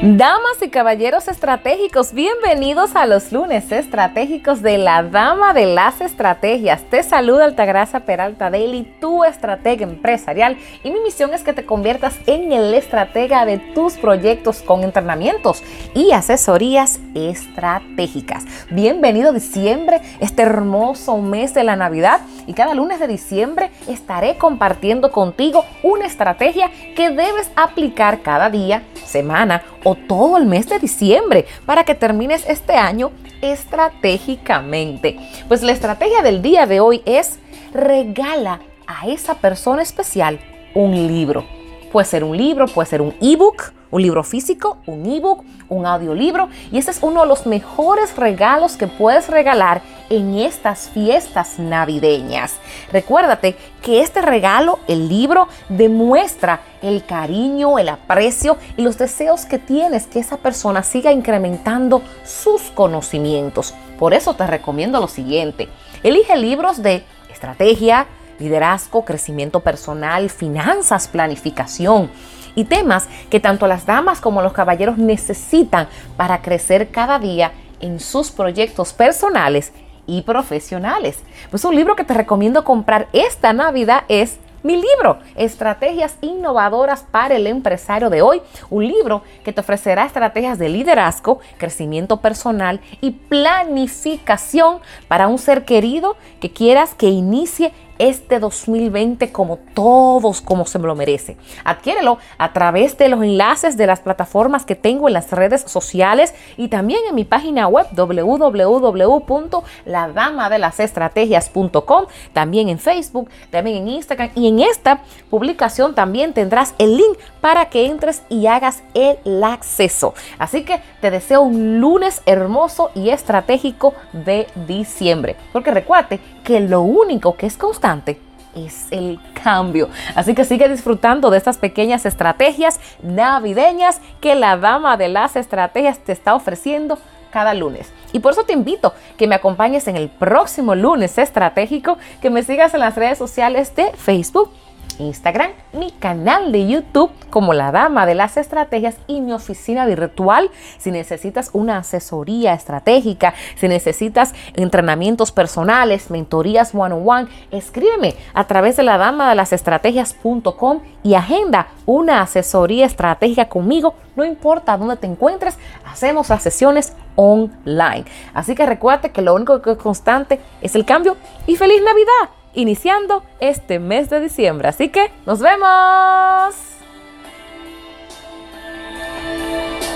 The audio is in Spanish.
Damas y caballeros estratégicos, bienvenidos a los lunes estratégicos de la Dama de las Estrategias. Te saluda Altagracia Peralta Daily, tu estratega empresarial, y mi misión es que te conviertas en el estratega de tus proyectos con entrenamientos y asesorías estratégicas. Bienvenido diciembre, este hermoso mes de la Navidad, y cada lunes de diciembre estaré compartiendo contigo una estrategia que debes aplicar cada día, semana o todo el mes de diciembre para que termines este año estratégicamente. Pues la estrategia del día de hoy es regala a esa persona especial un libro. Puede ser un libro, puede ser un ebook, un libro físico, un ebook, un audiolibro. Y ese es uno de los mejores regalos que puedes regalar en estas fiestas navideñas. Recuérdate que este regalo, el libro, demuestra el cariño, el aprecio y los deseos que tienes que esa persona siga incrementando sus conocimientos. Por eso te recomiendo lo siguiente. Elige libros de estrategia, liderazgo, crecimiento personal, finanzas, planificación y temas que tanto las damas como los caballeros necesitan para crecer cada día en sus proyectos personales y profesionales. Pues un libro que te recomiendo comprar esta Navidad es mi libro, Estrategias Innovadoras para el Empresario de hoy, un libro que te ofrecerá estrategias de liderazgo, crecimiento personal y planificación para un ser querido que quieras que inicie este 2020 como todos, como se lo merece. Adquiérelo a través de los enlaces de las plataformas que tengo en las redes sociales y también en mi página web www.ladamadelas.estrategias.com, también en Facebook, también en Instagram y en esta publicación también tendrás el link para que entres y hagas el acceso. Así que te deseo un lunes hermoso y estratégico de diciembre, porque recuerde que lo único que es constante es el cambio. Así que sigue disfrutando de estas pequeñas estrategias navideñas que la dama de las estrategias te está ofreciendo cada lunes. Y por eso te invito que me acompañes en el próximo lunes estratégico, que me sigas en las redes sociales de Facebook, Instagram, mi canal de YouTube como la dama de las estrategias y mi oficina virtual. Si necesitas una asesoría estratégica, si necesitas entrenamientos personales, mentorías one on one, escríbeme a través de la dama de las estrategias.com y agenda una asesoría estratégica conmigo. No importa dónde te encuentres, hacemos las sesiones online. Así que recuerda que lo único que es constante es el cambio y feliz Navidad iniciando este mes de diciembre. Así que nos vemos.